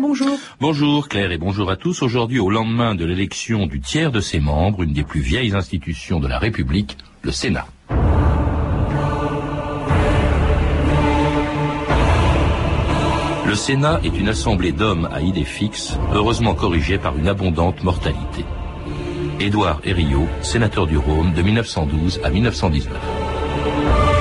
Bonjour. Bonjour Claire et bonjour à tous. Aujourd'hui, au lendemain de l'élection du tiers de ses membres, une des plus vieilles institutions de la République, le Sénat. Le Sénat est une assemblée d'hommes à idées fixes, heureusement corrigée par une abondante mortalité. Édouard Herriot, sénateur du Rhône de 1912 à 1919.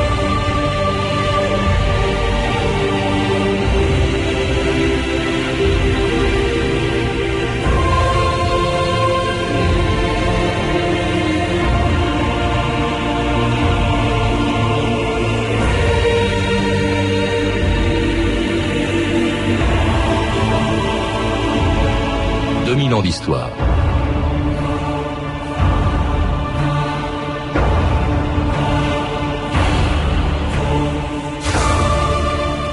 D'histoire.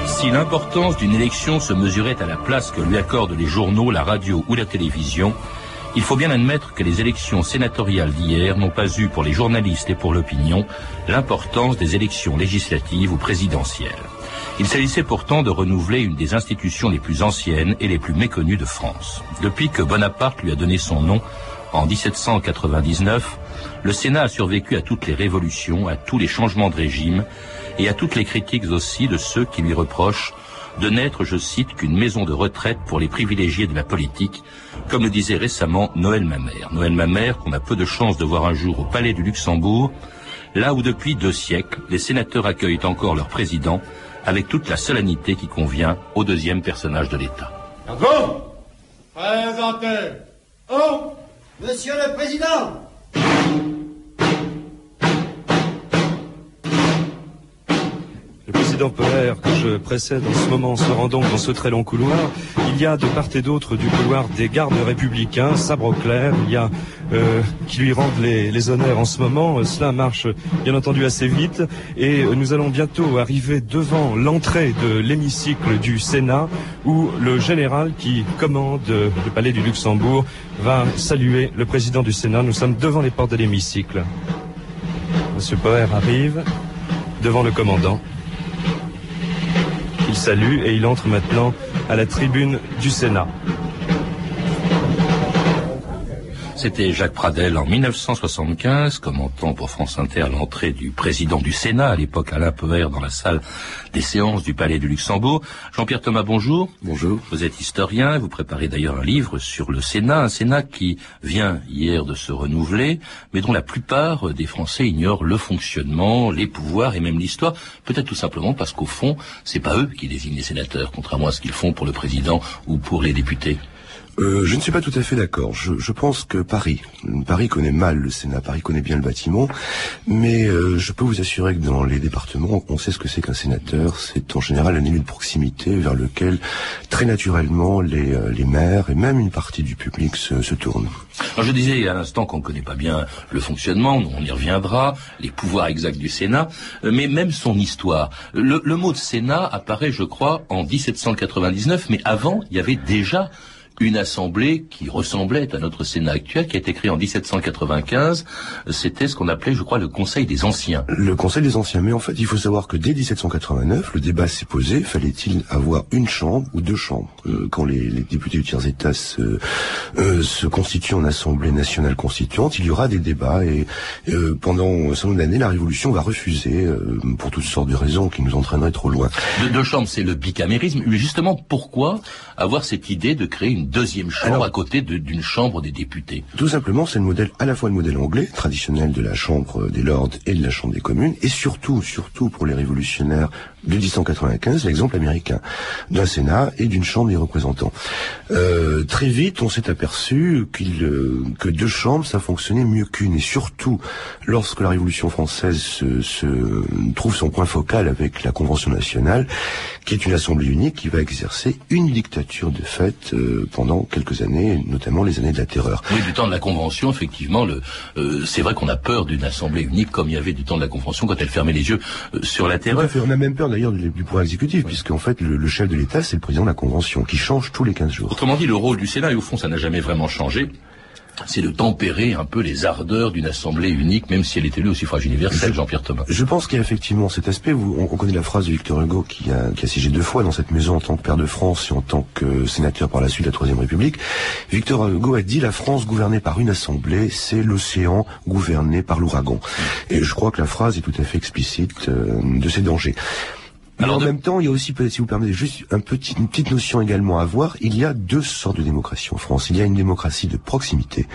Si l'importance d'une élection se mesurait à la place que lui accordent les journaux, la radio ou la télévision, il faut bien admettre que les élections sénatoriales d'hier n'ont pas eu pour les journalistes et pour l'opinion l'importance des élections législatives ou présidentielles. Il s'agissait pourtant de renouveler une des institutions les plus anciennes et les plus méconnues de France. Depuis que Bonaparte lui a donné son nom, en 1799, le Sénat a survécu à toutes les révolutions, à tous les changements de régime et à toutes les critiques aussi de ceux qui lui reprochent de n'être, je cite, qu'une maison de retraite pour les privilégiés de la politique, comme le disait récemment Noël Mamère. Noël Mamère, qu'on a peu de chance de voir un jour au Palais du Luxembourg, là où depuis deux siècles, les sénateurs accueillent encore leur président avec toute la solennité qui convient au deuxième personnage de l'État. Président Peler, que je précède en ce moment, se rend donc dans ce très long couloir. Il y a de part et d'autre du couloir des gardes républicains, sabre clair, il y a euh, qui lui rendent les, honneurs en ce moment. Cela marche bien entendu assez vite et nous allons bientôt arriver devant l'entrée de l'hémicycle du Sénat où le général qui commande le palais du Luxembourg va saluer le président du Sénat. Nous sommes devant les portes de l'hémicycle. Monsieur Poher arrive devant le commandant. Salue et il entre maintenant à la tribune du Sénat. C'était Jacques Pradel en 1975, commentant pour France Inter l'entrée du président du Sénat, à l'époque Alain Peher, dans la salle des séances du Palais du Luxembourg. Jean-Pierre Thomas, bonjour. Bonjour. Vous êtes historien, vous préparez d'ailleurs un livre sur le Sénat, un Sénat qui vient hier de se renouveler, mais dont la plupart des Français ignorent le fonctionnement, les pouvoirs et même l'histoire, peut-être tout simplement parce qu'au fond, c'est pas eux qui désignent les sénateurs, contrairement à ce qu'ils font pour le président ou pour les députés. Euh, je ne suis pas tout à fait d'accord. Je, pense que Paris, Paris connaît mal le Sénat, Paris connaît bien le bâtiment, mais euh, je peux vous assurer que dans les départements, on sait ce que c'est qu'un sénateur. C'est en général un élu de proximité vers lequel, très naturellement, les, euh, les maires et même une partie du public se, se tournent. Alors je disais à l'instant qu'on ne connaît pas bien le fonctionnement, on y reviendra, les pouvoirs exacts du Sénat, mais même son histoire. Le, le mot de Sénat apparaît, je crois, en 1799, mais avant, il y avait déjà une assemblée qui ressemblait à notre Sénat actuel, qui a été créée en 1795. C'était ce qu'on appelait, je crois, le Conseil des Anciens. Le Conseil des Anciens. Mais en fait, il faut savoir que dès 1789, le débat s'est posé. Fallait-il avoir une chambre ou deux chambres euh, Quand les, députés du tiers-État se, euh, se constituent en Assemblée nationale constituante, il y aura des débats. Et euh, pendant un certain nombre d'années, la Révolution va refuser, pour toutes sortes de raisons qui nous entraîneraient trop loin. De deux chambres, c'est le bicamérisme. Mais justement, pourquoi avoir cette idée de créer une deuxième chambre à côté d'une chambre des députés Tout simplement, c'est le modèle, à la fois le modèle anglais, traditionnel de la chambre des lords et de la chambre des communes, et surtout, surtout pour les révolutionnaires de 1895, l'exemple américain d'un Sénat et d'une chambre des représentants. Euh, très vite, on s'est aperçu qu'il euh, que deux chambres, ça fonctionnait mieux qu'une, et surtout lorsque la Révolution française se, se, trouve son point focal avec la Convention nationale, qui est une assemblée unique qui va exercer une dictature de fait euh, pendant quelques années, notamment les années de la terreur. Oui, du temps de la Convention, effectivement, le, euh, c'est vrai qu'on a peur d'une assemblée unique comme il y avait du temps de la Convention quand elle fermait les yeux euh, sur la terreur. on a même peur d'ailleurs du, pouvoir exécutif, puisqu'en fait le, chef de l'État c'est le président de la Convention qui change tous les 15 jours. Autrement dit, le rôle du Sénat, et au fond ça n'a jamais vraiment changé, c'est de tempérer un peu les ardeurs d'une assemblée unique, même si elle est élue au suffrage universel, Jean-Pierre Thomas. Je pense qu'il y a effectivement cet aspect. Où on, connaît la phrase de Victor Hugo qui a, qui a siégé deux fois dans cette maison en tant que père de France et en tant que sénateur par la suite de la Troisième République. Victor Hugo a dit la France gouvernée par une assemblée, c'est l'océan gouverné par l'ouragan. Et je crois que la phrase est tout à fait explicite euh, de ces dangers. Mais en même temps, il y a aussi, si vous permettez, juste un petit, une petite notion également à voir. Il y a deux sortes de démocratie en France. Il y a une démocratie de proximité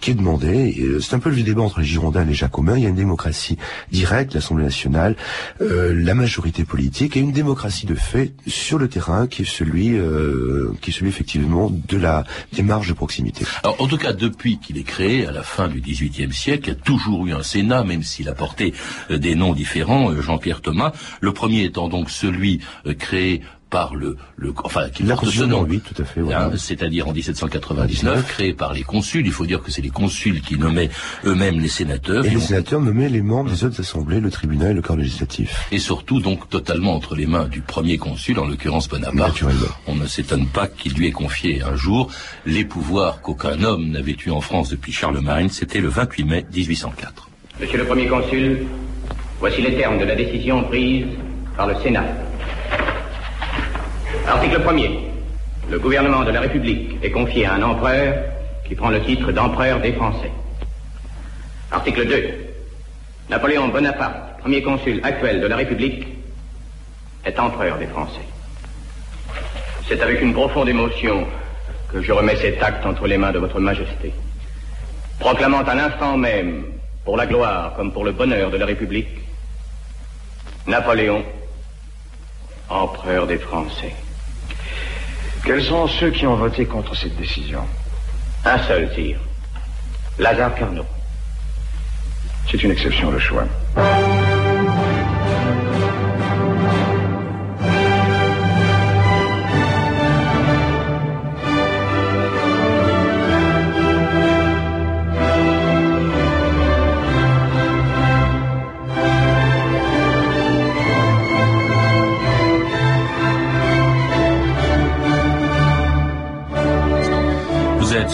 qui est demandée. Euh, c'est un peu le débat entre les Girondins et les Jacobins. Il y a une démocratie directe, l'Assemblée nationale, euh, la majorité politique, et une démocratie de fait sur le terrain qui est celui, euh, qui est celui effectivement de la démarche de proximité. Alors, en tout cas, depuis qu'il est créé à la fin du XVIIIe siècle, il y a toujours eu un Sénat, même s'il a porté euh, des noms différents. Jean-Pierre Thomas, le premier étant donc celui euh, créé par le, le enfin qui porte ce nom, oui, tout à fait, hein, c'est-à-dire en 1799, créé par les consuls. Il faut dire que c'est les consuls qui nommaient eux-mêmes les sénateurs. Et, les sénateurs nommaient les membres des autres assemblées, le tribunal et le corps législatif. Et surtout donc totalement entre les mains du premier consul, en l'occurrence Bonaparte. On ne s'étonne pas qu'il lui ait confié un jour les pouvoirs qu'aucun homme n'avait eu en France depuis Charlemagne. C'était le 28 mai 1804. Monsieur le premier consul, voici les termes de la décision prise par le Sénat. Article 1er. Le gouvernement de la République est confié à un empereur qui prend le titre d'empereur des Français. Article 2. Napoléon Bonaparte, premier consul actuel de la République, est empereur des Français. C'est avec une profonde émotion que je remets cet acte entre les mains de votre Majesté, proclamant à l'instant même, pour la gloire comme pour le bonheur de la République, Napoléon empereur des Français. Quels sont ceux qui ont voté contre cette décision? Un seul, tir. Lazare Carnot. C'est une exception, le choix.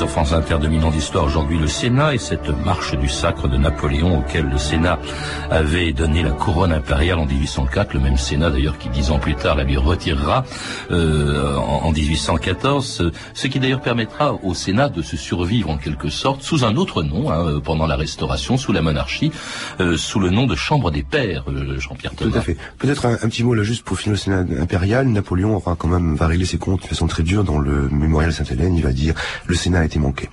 Sur France Inter de d'Histoire aujourd'hui le Sénat et cette marche du sacre de Napoléon auquel le Sénat avait donné la couronne impériale en 1804, le même Sénat d'ailleurs qui dix ans plus tard la lui retirera euh, en, 1814, ce qui d'ailleurs permettra au Sénat de se survivre en quelque sorte sous un autre nom hein, pendant la Restauration, sous la monarchie, euh, sous le nom de Chambre des Pères, euh, Jean-Pierre Thomas. Tout à fait. Peut-être un, petit mot là juste pour finir le Sénat impérial. Napoléon aura quand même va régler ses comptes de façon très dure dans le mémorial Sainte-Hélène. Il va dire le Sénat a manqué.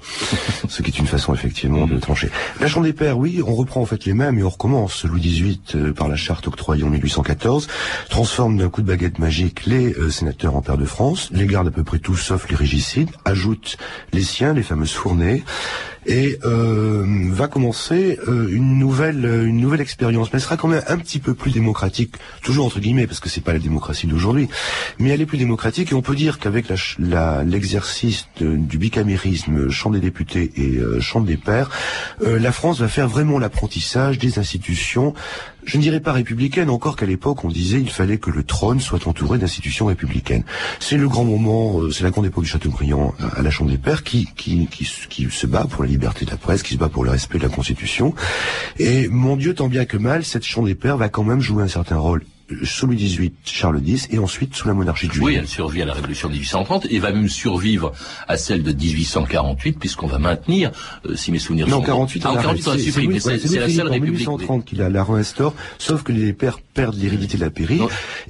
Ce qui est une façon effectivement de trancher. La Chambre des Pères, oui, on reprend en fait les mêmes et on recommence. Louis XVIII, euh, par la charte octroyée en 1814, transforme d'un coup de baguette magique les euh, sénateurs en père de France, les garde à peu près tous sauf les régicides, ajoute les siens, les fameuses fournées, et euh, va commencer euh, une nouvelle euh, une nouvelle expérience, mais elle sera quand même un petit peu plus démocratique, toujours entre guillemets parce que c'est pas la démocratie d'aujourd'hui, mais elle est plus démocratique. Et on peut dire qu'avec l'exercice du bicamérisme Chambre des députés et Chambre des pairs, la France va faire vraiment l'apprentissage des institutions je ne dirais pas républicaine, encore qu'à l'époque on disait il fallait que le trône soit entouré d'institutions républicaines. C'est le grand moment, euh, c'est la grande époque du Châteaubriand à la Chambre des Pairs qui, se bat pour la liberté de la presse, qui se bat pour le respect de la Constitution. Et mon Dieu, tant bien que mal, cette Chambre des Pairs va quand même jouer un certain rôle sous Louis XVIII, Charles X, et ensuite sous la monarchie de Juillet. Oui, elle survit à la Révolution de 1830 et va même survivre à celle de 1848, puisqu'on va maintenir, euh, si mes souvenirs non, sont 48, ah, 48 on supprimé, c'est la seule République. 1830 qu'il la réinstaure, sauf que les pères perdent l'hérédité de la pairie,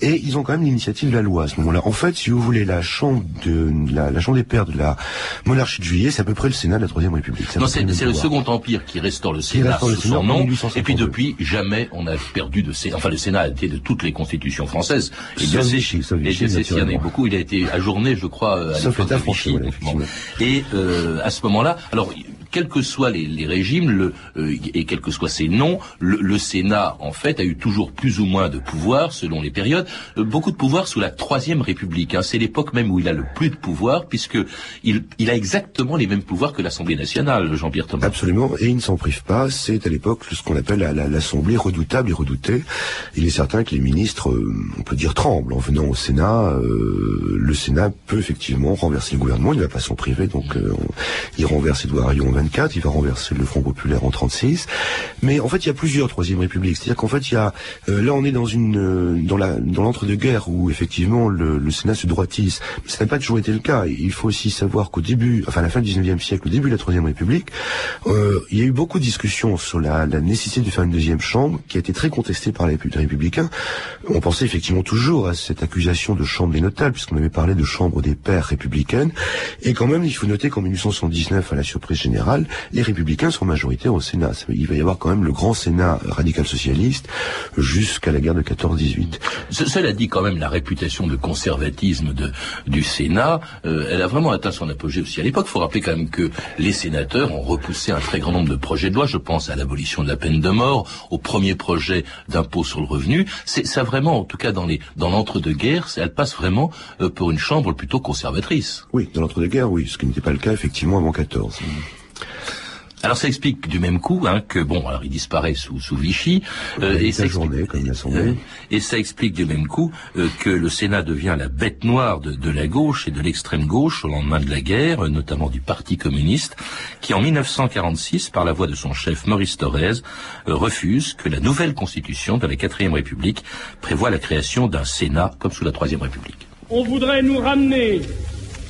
et ils ont quand même l'initiative de la loi à ce moment-là. En fait, si vous voulez, la chambre de la, la chambre des pères de la monarchie de Juillet, c'est à peu près le Sénat de la Troisième République. Non, c'est le, Second Empire qui restaure le Sénat sous son nom, et puis depuis, jamais on a perdu de Sénat. Enfin, le Sénat a été de toutes les constitutions françaises et Dieu sait, il y en a beaucoup. Il a été ajourné, je crois, à Sauf l'État français. Et euh, à ce moment-là, alors quels que soient les, régimes le, euh, et quels que soient ces noms, le, Sénat, en fait, a eu toujours plus ou moins de pouvoir, selon les périodes, euh, beaucoup de pouvoir sous la Troisième République. Hein. C'est l'époque même où il a le plus de pouvoir, puisque il, il a exactement les mêmes pouvoirs que l'Assemblée nationale, Jean-Pierre Thomas. Absolument, et il ne s'en prive pas. C'est à l'époque ce qu'on appelle l'Assemblée redoutable et redoutée. Il est certain que les ministres, euh, on peut dire, tremblent en venant au Sénat. le Sénat peut effectivement renverser le gouvernement, il ne va pas s'en priver, donc il renverse Édouard Arion 24, il va renverser le Front populaire en 36. Mais en fait, il y a plusieurs troisième républiques. C'est-à-dire qu'en fait, il y a euh, là, on est dans une euh, dans l'entre-deux-guerres où effectivement le, Sénat se droitise. Mais ça n'a pas toujours été le cas. Il faut aussi savoir qu'au début, enfin à la fin du 19e siècle, au début de la troisième république, euh, il y a eu beaucoup de discussions sur la, la, nécessité de faire une deuxième chambre, qui a été très contestée par les républicains. On pensait effectivement toujours à cette accusation de chambre des notables, puisqu'on avait parlé de chambre des pères républicaines. Et quand même, il faut noter qu'en 1879, à la surprise générale, les républicains sont majoritaires au Sénat. Il va y avoir quand même le grand Sénat radical-socialiste jusqu'à la guerre de 14-18. Cela dit quand même la réputation de conservatisme de, du Sénat, euh, elle a vraiment atteint son apogée aussi à l'époque. Il faut rappeler quand même que les sénateurs ont repoussé un très grand nombre de projets de loi. Je pense à l'abolition de la peine de mort, au premier projet d'impôt sur le revenu. C'est ça vraiment, en tout cas dans les dans l'entre-deux-guerres, elle passe vraiment euh, pour une chambre plutôt conservatrice. Oui, dans l'entre-deux-guerres, oui, ce qui n'était pas le cas effectivement avant 14. Alors ça explique du même coup hein, que bon, alors il disparaît sous, sous Vichy, euh, et, ça journée, comme euh, et ça explique du même coup euh, que le Sénat devient la bête noire de, de la gauche et de l'extrême gauche au lendemain de la guerre, notamment du Parti communiste, qui en 1946, par la voix de son chef Maurice Thorez, refuse que la nouvelle constitution de la quatrième République prévoit la création d'un Sénat comme sous la troisième République. On voudrait nous ramener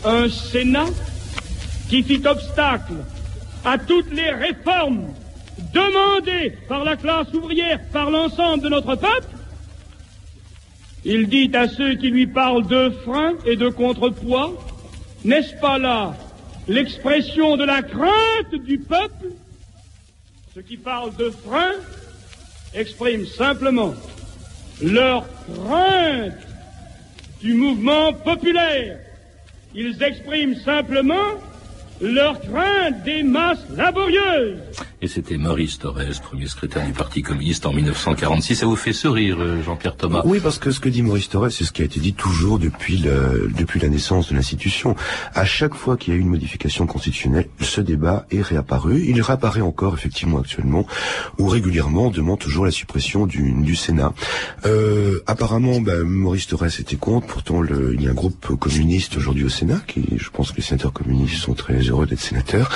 un Sénat qui fit obstacle à toutes les réformes demandées par la classe ouvrière, par l'ensemble de notre peuple, il dit à ceux qui lui parlent de frein et de contrepoids, n'est-ce pas là l'expression de la crainte du peuple? Ceux qui parlent de frein expriment simplement leur crainte du mouvement populaire. Ils expriment simplement leur crainte des masses laborieuses. Et c'était Maurice Thorez, premier secrétaire du Parti communiste en 1946. Ça vous fait sourire, euh, Jean-Pierre Thomas? Oui, parce que ce que dit Maurice Thorez, c'est ce qui a été dit toujours depuis, le, depuis la naissance de l'institution. À chaque fois qu'il y a eu une modification constitutionnelle, ce débat est réapparu. Il réapparaît encore, effectivement, actuellement, où régulièrement on demande toujours la suppression du, du Sénat. Euh, apparemment, ben, Maurice Thorez était contre. Pourtant, le, il y a un groupe communiste aujourd'hui au Sénat, qui, je pense que les sénateurs communistes sont très heureux d'être sénateurs.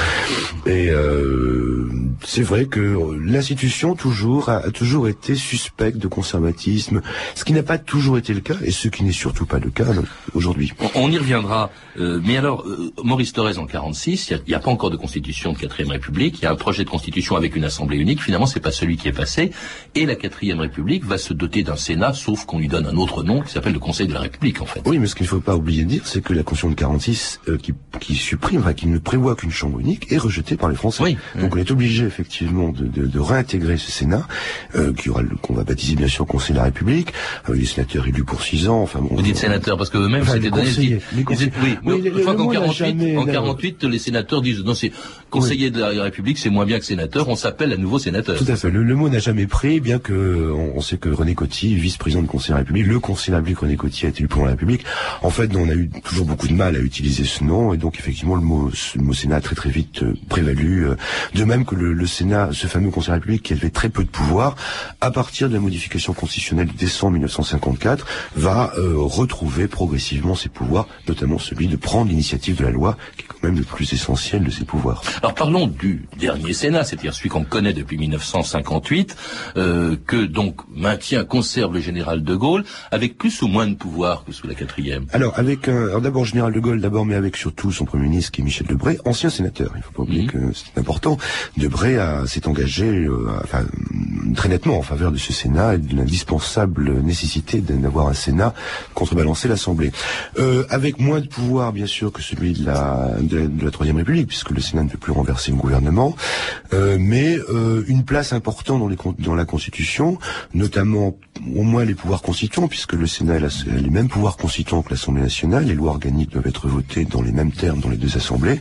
Et euh, c'est vrai que l'institution toujours a, toujours été suspecte de conservatisme, ce qui n'a pas toujours été le cas et ce qui n'est surtout pas le cas aujourd'hui. On, y reviendra. Euh, mais alors, euh, Maurice Thorez en 46, il n'y a, pas encore de constitution de quatrième République. Il y a un projet de constitution avec une assemblée unique. Finalement, c'est pas celui qui est passé. Et la quatrième République va se doter d'un Sénat, sauf qu'on lui donne un autre nom qui s'appelle le Conseil de la République, en fait. Oui, mais ce qu'il ne faut pas oublier de dire, c'est que la Constitution de 46 euh, qui, qui supprime, enfin, qui ne prévoit qu'une chambre unique, est rejetée par les Français. Oui. Donc on est obligé effectivement de, de, de réintégrer ce Sénat, euh, qu'on va baptiser bien sûr Conseil de la République, avec les sénateurs élus pour six ans. Enfin, bon, Vous dites sénateurs parce que eux-mêmes enfin, c'était donné. Les oui, mais une fois qu'en 48, en 48, les sénateurs disent non, c'est conseiller de la République, c'est moins bien que sénateur. On s'appelle à nouveau sénateur. Tout à fait. Le, mot n'a jamais pris, bien que on, sait que René Coty, vice-président du Conseil de la République, le Conseil de la République René Coty a été élu pour la République. En fait, on a eu toujours beaucoup de mal à utiliser ce nom, et donc effectivement le mot, le mot Sénat a très très vite euh, prévalu. Euh, de même que le, le Sénat, ce fameux Conseil de la République qui avait très peu de pouvoir, à partir de la modification constitutionnelle de décembre 1954, va euh, retrouver progressivement ses pouvoirs, notamment celui de prendre l'initiative de la loi, qui est quand même le plus essentiel de ses pouvoirs. Alors parlons du dernier Sénat, c'est-à-dire celui qu'on connaît depuis 1958, euh, que donc maintient, conserve le général de Gaulle, avec plus ou moins de pouvoir que sous la quatrième. Alors avec un, d'abord général de Gaulle, d'abord, mais avec surtout son premier ministre qui est Michel Debré, ancien sénateur. Il faut pas oublier mmh. que c'est important. Debré s'est engagé, euh, enfin très nettement en faveur de ce Sénat et de l'indispensable nécessité d'avoir un Sénat contrebalancer l'Assemblée. Euh, avec moins de pouvoir, bien sûr, que celui de la, de, de la Troisième République, puisque le Sénat ne peut plus renverser le gouvernement, euh, mais euh, une place importante dans, les, dans la Constitution, notamment au moins les pouvoirs constituants, puisque le Sénat a, les mêmes pouvoirs constituants que l'Assemblée nationale, les lois organiques doivent être votées dans les mêmes termes dans les deux assemblées,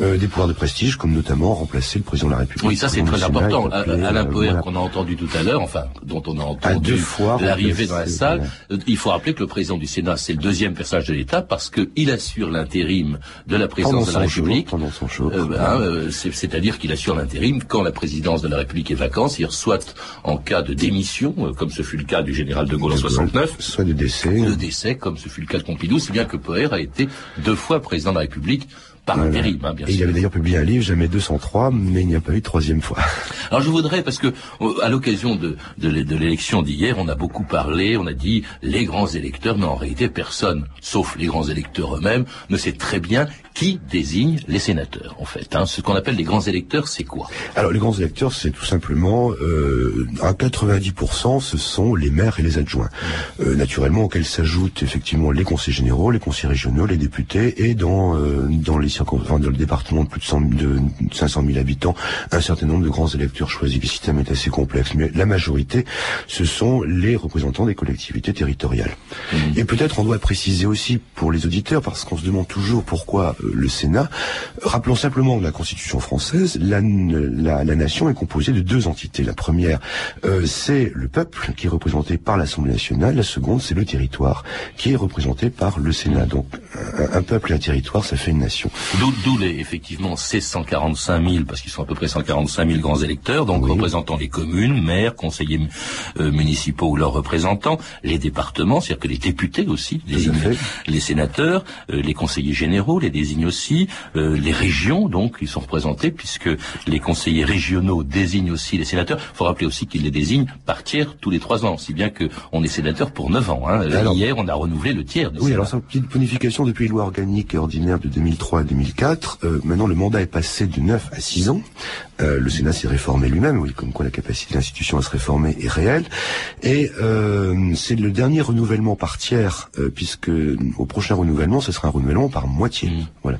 euh, des pouvoirs de prestige, comme notamment remplacer le président de la République. Oui, ça c'est très important. Alain Poher, qu'on a entendu tout à l'heure, enfin, dont on a entendu l'arrivée dans la salle, il faut rappeler que le président du Sénat, c'est le deuxième personnage de l'État, parce qu'il assure l'intérim de la présidence de la République. pendant son show. Euh, hein, euh, c'est-à-dire qu'il assure l'intérim quand la présidence de la République est vacante, c'est-à-dire soit en cas de démission, euh, comme ce fut le cas du général de Gaulle en 69, soit de décès. De décès, comme ce fut le cas de Pompidou, si bien que Poher a été deux fois président de la République par Voilà. intérim, hein, bien Et il avait d'ailleurs publié un livre, jamais 203, mais il n'y a pas eu de troisième fois. Alors je voudrais, parce que euh, à l'occasion de, de, l'é- de l'élection d'hier, on a beaucoup parlé, on a dit les grands électeurs, mais en réalité personne, sauf les grands électeurs eux-mêmes, ne sait très bien qui désigne les sénateurs, en fait. hein? Ce qu'on appelle les grands électeurs, c'est quoi? Alors les grands électeurs, c'est tout simplement euh, à 90%, ce sont les maires et les adjoints. Euh, naturellement, auxquels s'ajoutent effectivement les conseils généraux, les conseils régionaux, les députés, et dans euh, dans les circon- enfin, dans le département de plus de, 100 de 500 000 habitants, un certain nombre de grands électeurs choisis. Le système est assez complexe, mais la majorité, ce sont les représentants des collectivités territoriales. Et peut-être on doit préciser aussi pour les auditeurs, parce qu'on se demande toujours pourquoi le Sénat. Rappelons simplement que la Constitution française, la, la, la nation est composée de deux entités. La première, euh, c'est le peuple qui est représenté par l'Assemblée nationale. La seconde, c'est le territoire qui est représenté par le Sénat. Donc un, un peuple et un territoire, ça fait une nation. D'où, les, effectivement ces 145 000, parce qu'ils sont à peu près 145 000 grands électeurs, donc Oui. représentant les communes, maires, conseillers euh, municipaux ou leurs représentants, les départements, c'est-à-dire que les députés aussi fait. les sénateurs, euh, les conseillers généraux les aussi, euh, les régions donc ils sont représentés puisque les conseillers régionaux désignent aussi les sénateurs. Il faut rappeler aussi qu'ils les désignent par tiers tous les trois ans, si bien que on est sénateur pour neuf ans. Hein. Alors- hier, on a renouvelé le tiers. De Oui, alors c'est une petite bonification depuis les lois organiques et ordinaires de 2003 à 2004. Euh, maintenant, le mandat est passé de 9 à 6 ans. Euh, le Sénat s'est réformé lui-même, oui, comme quoi la capacité de l'institution à se réformer est réelle. Et euh, c'est le dernier renouvellement par tiers, puisque au prochain renouvellement, ce sera un renouvellement par moitié. Voilà.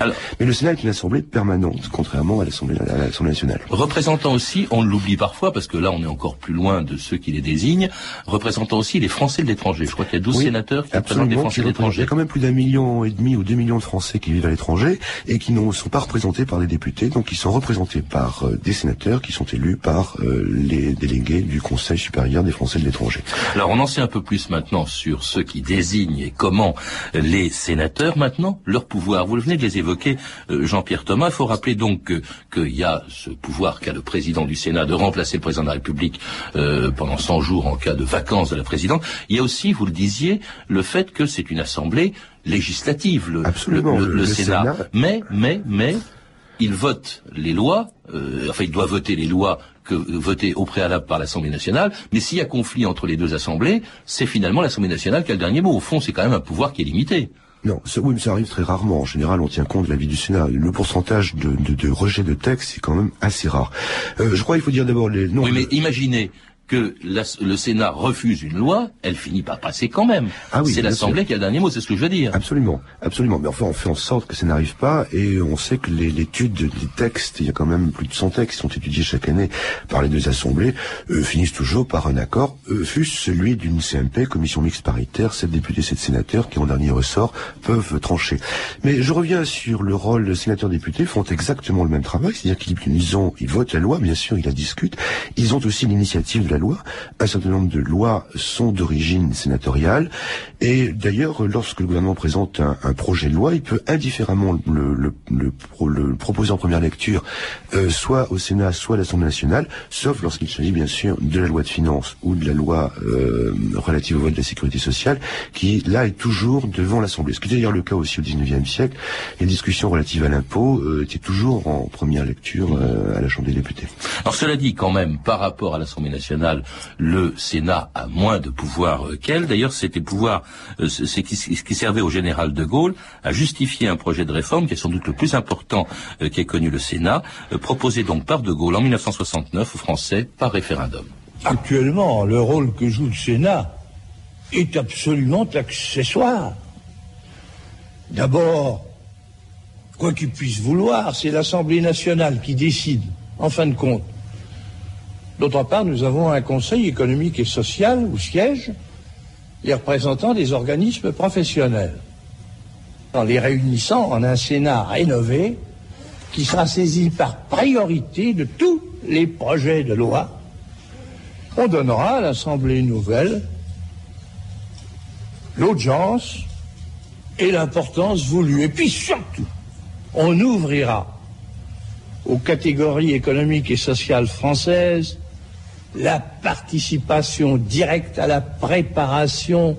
Alors- Mais le Sénat est une assemblée permanente, contrairement à l'Assemblée à l'Assemblée nationale. Représentant aussi, on l'oublie parfois parce que là on est encore plus loin de ceux qui les désignent, représentant aussi les Français de l'étranger. Je crois qu'il y a 12 Oui, sénateurs qui représentent les Français de représente- Il y l'étranger. a quand même plus d'un million et demi ou deux millions de Français qui vivent à l'étranger et qui ne sont pas représentés par des députés, donc ils sont représentés par euh, des sénateurs qui sont élus par euh, les délégués du Conseil supérieur des Français de l'étranger. Alors on en sait un peu plus maintenant sur ceux qui désignent et comment les sénateurs maintenant, leur pouvoir. Vous venez de les évoquer, euh, Jean-Pierre Thomas. Il faut rappeler donc que- qu'il y a ce pouvoir qu'a le président du Sénat de remplacer le président de la République euh, pendant 100 jours en cas de vacances de la présidente. Il y a aussi, vous le disiez, le fait que c'est une assemblée législative, le, Absolument, le- le- le- le le Sénat. Sénat- Mais, mais, mais, il vote les lois, euh, enfin il doit voter les lois que votées au préalable par l'Assemblée nationale, mais s'il y a conflit entre les deux assemblées, c'est finalement l'Assemblée nationale qui a le dernier mot. Au fond, c'est quand même un pouvoir qui est limité. Non, ça, oui, mais ça arrive très rarement. En général, on tient compte de l'avis du Sénat. Le pourcentage de, de, de rejet de texte, c'est quand même assez rare. Euh, je crois qu'il faut dire d'abord les... Non, oui, mais imaginez que la- le Sénat refuse une loi, elle finit par passer quand même. Ah oui, c'est l'Assemblée qui a le dernier mot, c'est ce que je veux dire. Absolument, absolument. Mais enfin, on fait en sorte que ça n'arrive pas, et on sait que les- l'étude des textes, il y a quand même plus de 100 textes qui sont étudiés chaque année par les deux assemblées, euh, finissent toujours par un accord, euh, fût-ce celui d'une CMP, commission mixte paritaire, sept députés, sept sénateurs, qui en dernier ressort peuvent trancher. Mais je reviens sur le rôle, les sénateurs-députés font exactement le même travail, c'est-à-dire qu'ils ils ont, ils votent la loi, bien sûr, ils la discutent, ils ont aussi l'initiative de la loi. Un certain nombre de lois sont d'origine sénatoriale, et d'ailleurs, lorsque le gouvernement présente un, projet de loi, il peut indifféremment le, le, le, pro- le proposer en première lecture, euh, soit au Sénat, soit à l'Assemblée nationale, sauf lorsqu'il s'agit bien sûr de la loi de finances ou de la loi euh, relative au vote de la sécurité sociale, qui là est toujours devant l'Assemblée. Ce qui est d'ailleurs le cas aussi au XIXe siècle. Les discussions relatives à l'impôt euh, étaient toujours en première lecture à la Chambre des députés. Alors cela dit, quand même, par rapport à l'Assemblée nationale, le Sénat a moins de pouvoir euh, qu'elle. D'ailleurs, c'était pouvoir, euh, c'est ce qui, ce qui servait au général de Gaulle à justifier un projet de réforme qui est sans doute le plus important euh, qu'ait connu le Sénat, euh, proposé donc par de Gaulle en 1969 aux Français par référendum. Actuellement, le rôle que joue le Sénat est absolument accessoire. D'abord, quoi qu'il puisse vouloir, c'est l'Assemblée nationale qui décide, en fin de compte. D'autre part, nous avons un Conseil économique et social où siègent les représentants des organismes professionnels, en les réunissant en un Sénat rénové qui sera saisi par priorité de tous les projets de loi on donnera à l'Assemblée nouvelle l'audience et l'importance voulue. Et puis surtout, on ouvrira aux catégories économiques et sociales françaises la participation directe à la préparation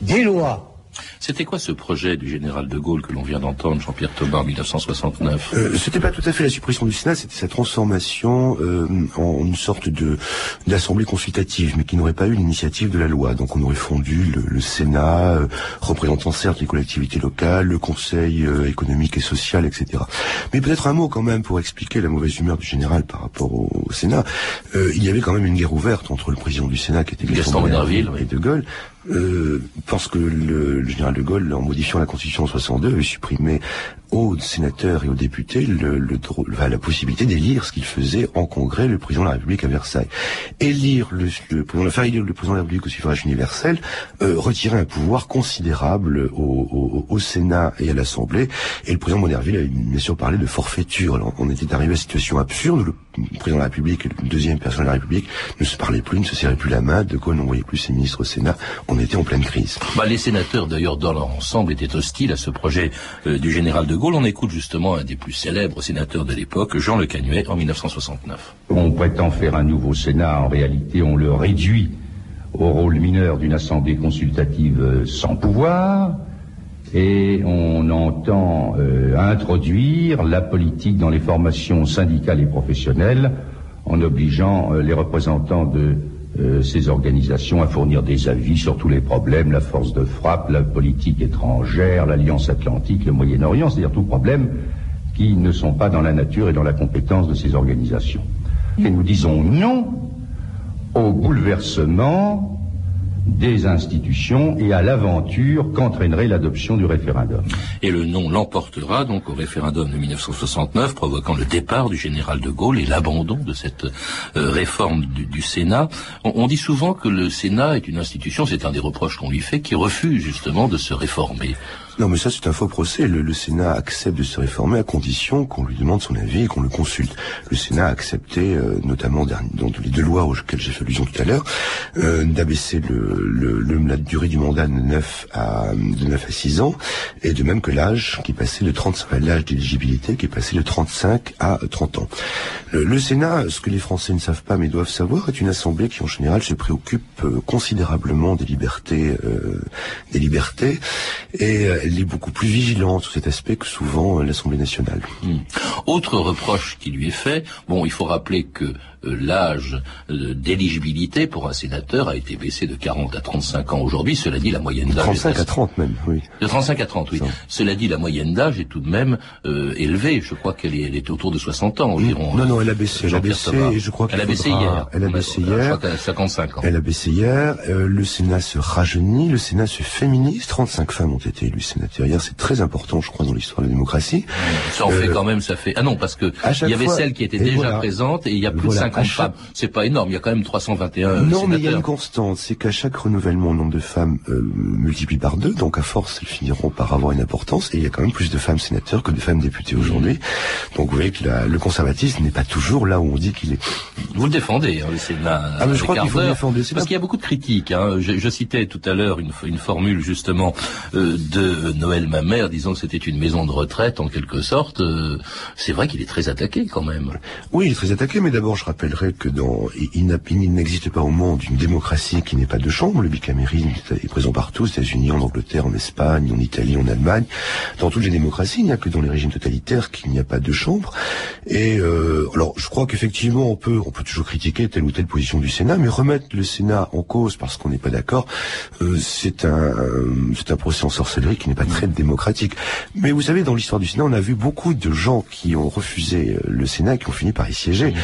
des lois C'était quoi ce projet du général de Gaulle que l'on vient d'entendre, Jean-Pierre Thomas, en 1969 euh, C'était pas tout à fait la suppression du Sénat, c'était sa transformation euh, en une sorte de d'assemblée consultative, mais qui n'aurait pas eu l'initiative de la loi. Donc on aurait fondu le, Sénat, euh, représentant certes les collectivités locales, le Conseil euh, économique et social, etc. Mais peut-être un mot quand même pour expliquer la mauvaise humeur du général par rapport au, Sénat. il y avait quand même une guerre ouverte entre le président du Sénat, qui était Gaston et De Gaulle, euh, parce que le, le, général de Gaulle, en modifiant la Constitution en 62, avait supprimé aux sénateurs et aux députés le, le, la possibilité d'élire ce qu'il faisait en congrès le président de la République à Versailles. Élire le, président, faire le président de la République au suffrage universel, euh, retirer un pouvoir considérable au, au, au Sénat et à l'Assemblée. Et le président Monerville avait bien sûr parlé de forfaiture. On était arrivé à une situation absurde. Le président de la République le deuxième personne de la République ne se parlaient plus, ne se serraient plus la main. De Gaulle n'envoyait plus ses ministres au Sénat. Était en pleine crise. Bah, les sénateurs, d'ailleurs, dans leur ensemble, étaient hostiles à ce projet euh, du général de Gaulle. On écoute justement un des plus célèbres sénateurs de l'époque, Jean Le Canuet, en 1969. On prétend faire un nouveau Sénat. En réalité, on le réduit au rôle mineur d'une assemblée consultative euh, sans pouvoir et on entend euh, introduire la politique dans les formations syndicales et professionnelles en obligeant euh, les représentants de euh, ces organisations à fournir des avis sur tous les problèmes, la force de frappe, la politique étrangère, l'Alliance Atlantique, le Moyen-Orient, c'est-à-dire tous problèmes qui ne sont pas dans la nature et dans la compétence de ces organisations. Et nous disons non au bouleversement des institutions et à l'aventure qu'entraînerait l'adoption du référendum. Et le non l'emportera donc au référendum de 1969, provoquant le départ du général de Gaulle et l'abandon de cette euh, réforme du, Sénat. On, dit souvent que le Sénat est une institution, c'est un des reproches qu'on lui fait, qui refuse justement de se réformer. Non, mais ça, c'est un faux procès. Le, Sénat accepte de se réformer à condition qu'on lui demande son avis et qu'on le consulte. Le Sénat a accepté, euh, notamment dans les deux lois auxquelles j'ai fait allusion tout à l'heure, euh, d'abaisser le, la durée du mandat de 9 à, de 9 à 6 ans, et de même que l'âge qui passait de 35, l'âge d'éligibilité qui est passé de 35 à 30 ans. Le, Sénat, ce que les Français ne savent pas mais doivent savoir, est une assemblée qui en général se préoccupe euh, considérablement des libertés, des libertés, et elle est beaucoup plus vigilante sur cet aspect que souvent euh, l'Assemblée nationale. Hmm. Autre reproche qui lui est fait, bon, il faut rappeler que l'âge euh, d'éligibilité pour un sénateur a été baissé de 40 à 35 ans aujourd'hui. Cela dit, la moyenne d'âge... 35 à 30 même, oui. De 35 à 30, oui. Cela dit, la moyenne d'âge est tout de même euh, élevée. Je crois qu'elle est, elle est autour de 60 ans environ. Non, non, elle a baissé. Elle a baissé, et je crois Elle a baissé hier. Elle a baissé hier. Je crois qu'elle a 55 ans. Elle a baissé hier. le Sénat se rajeunit, le Sénat se féminise. 35 femmes ont été élues sénateurs hier. C'est très important, je crois, dans l'histoire de la démocratie. Ça en fait quand même, ça fait... Ah non, parce que il y avait celles qui étaient déjà présentes et il y a plus de 50 femmes pas énorme. Il y a quand même 321 Non, mais il y a une constante, c'est qu'à chaque renouvellement, le nombre de femmes euh, multiplie par deux. Donc à force, elles finiront par avoir une importance. Et il y a quand même plus de femmes sénateurs que de femmes députées aujourd'hui. Mmh. Donc vous voyez que le conservatisme n'est pas toujours là où on dit qu'il est. Vous le défendez, hein, le Sénat. Ah, mais je crois qu'il faut le défendre. Parce qu'il y a beaucoup de critiques. Hein. Je, je, citais tout à l'heure une, une, formule justement euh, de Noël Mamère disant que c'était une maison de retraite en quelque sorte. Euh, c'est vrai qu'il est très attaqué quand même. Oui, il est très attaqué, mais d'abord je rappellerai que dans il, n'existe pas au monde une démocratie qui n'est pas de chambre. Le bicamérisme est présent partout, aux États-Unis, en Angleterre, en Espagne, en Italie, en Allemagne. Dans toutes les démocraties, il n'y a que dans les régimes totalitaires qu'il n'y a pas de chambre. Et euh, alors, je crois qu'effectivement, on peut, on peut toujours critiquer telle ou telle position du Sénat, mais remettre le Sénat en cause parce qu'on n'est pas d'accord, euh, c'est un, c'est un procès en sorcellerie qui n'est pas très démocratique. Mais vous savez, dans l'histoire du Sénat, on a vu beaucoup de gens qui ont refusé le Sénat et qui ont fini par y siéger.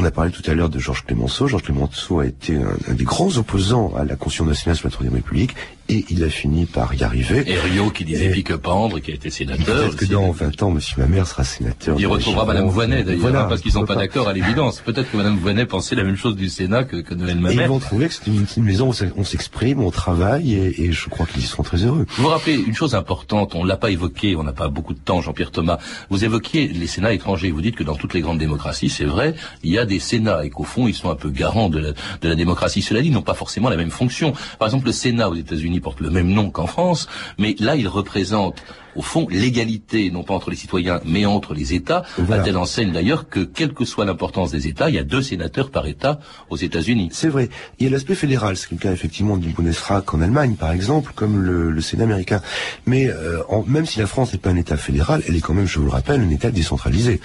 On a parlé tout à l'heure de Georges Clémenceau. Georges Clémenceau a été un, des grands opposants à la Constitution nationale sur la Troisième République et il a fini par y arriver. Et Rio qui disait pique-pendre, qui a été sénateur. Peut-être que dans 20 ans, Monsieur Mamère sera sénateur. Il retrouvera Madame Voinet d'ailleurs, hein, parce qu'ils sont pas d'accord à l'évidence. Peut-être que Madame Voinet pensait la même chose du Sénat que, que Noël Mamère. Et ils vont trouver que c'est une, une, maison où on s'exprime, on travaille, et, et, je crois qu'ils y seront très heureux. Vous vous rappelez une chose importante, on l'a pas évoqué, on n'a pas beaucoup de temps, Jean-Pierre Thomas. Vous évoquiez les Sénats étrangers. Vous dites que dans toutes les grandes démocraties, c'est vrai, il y a des Sénats et qu'au fond, ils sont un peu garants de la, de la démocratie. Cela dit, ils n'ont pas forcément la même fonction. Par exemple, le Sénat aux États-Unis porte le même nom qu'en France, mais là, il représente au fond, l'égalité, non pas entre les citoyens, mais entre les États, à telle enseigne d'ailleurs que, quelle que soit l'importance des États, il y a deux sénateurs par État aux États-Unis. C'est vrai. Il y a l'aspect fédéral, c'est le cas effectivement du Bundesrat en Allemagne, par exemple, comme le, Sénat américain. Mais euh, même si la France n'est pas un État fédéral, elle est quand même, je vous le rappelle, un État décentralisé.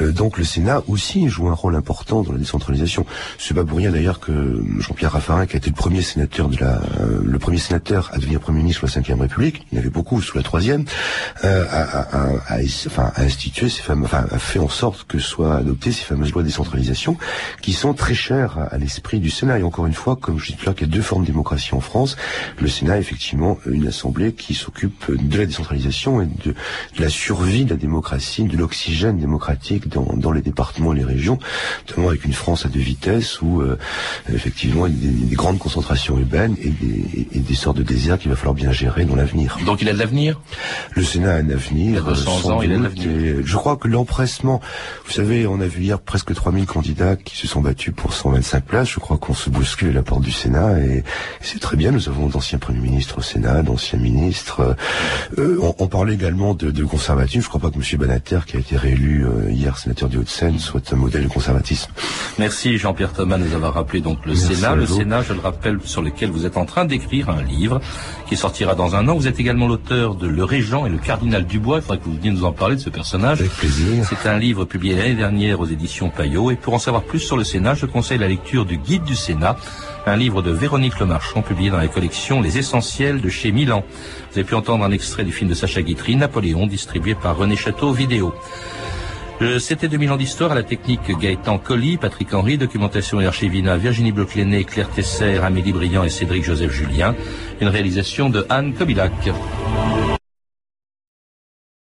Euh, donc le Sénat aussi joue un rôle important dans la décentralisation. C'est pas pour rien d'ailleurs que Jean-Pierre Raffarin, qui a été le premier sénateur de la, euh, le premier sénateur à devenir Premier ministre sous la Ve République, il y en avait beaucoup sous la Troisième, euh, a, a, a, enfin, a institué ces fameux, enfin, a fait en sorte que soient adoptées ces fameuses lois de décentralisation qui sont très chères à, l'esprit du Sénat. Et encore une fois, comme je dis tout à l'heure, qu'il y a deux formes de démocratie en France, le Sénat est effectivement une assemblée qui s'occupe de la décentralisation et de, la survie de la démocratie, de l'oxygène démocratique dans, dans les départements et les régions, notamment avec une France à deux vitesses où euh, effectivement il y a des, grandes concentrations urbaines et des, et des sortes de déserts qu'il va falloir bien gérer dans l'avenir. Donc il a de l'avenir? Le Sénat a un avenir. Il a 200 ans, il a de l'avenir. Je crois que l'empressement, vous savez, on a vu hier presque 3000 candidats qui se sont battus pour 125 places. Je crois qu'on se bouscule à la porte du Sénat et c'est très bien. Nous avons d'anciens premiers ministres au Sénat, d'anciens ministres. Euh, on, parlait également de, de conservatisme. Je crois pas que M. Banater, qui a été réélu euh, hier sénateur du Haut-de-Seine, soit un modèle de conservatisme. Merci Jean-Pierre Thomas de nous avoir rappelé donc le Sénat. Le Sénat, je le rappelle, sur lequel vous êtes en train d'écrire un livre qui sortira dans un an. Vous êtes également l'auteur de Le Régent et le Cardinal Dubois. Il faudrait que vous veniez nous en parler de ce personnage. Avec plaisir. C'est un livre publié l'année dernière aux éditions Payot. Et pour en savoir plus sur le Sénat, je conseille la lecture du Guide du Sénat, un livre de Véronique Lemarchand publié dans la collection Les Essentiels de chez Milan. Vous avez pu entendre un extrait du film de Sacha Guitry, Napoléon, distribué par René Château Vidéo. C'était 2000 ans d'histoire à la technique Gaëtan Colli, Patrick Henry, documentation et archivina Virginie bloch Claire Tesser, Amélie Briand et Cédric Joseph Julien. Une réalisation de Anne Kobilac.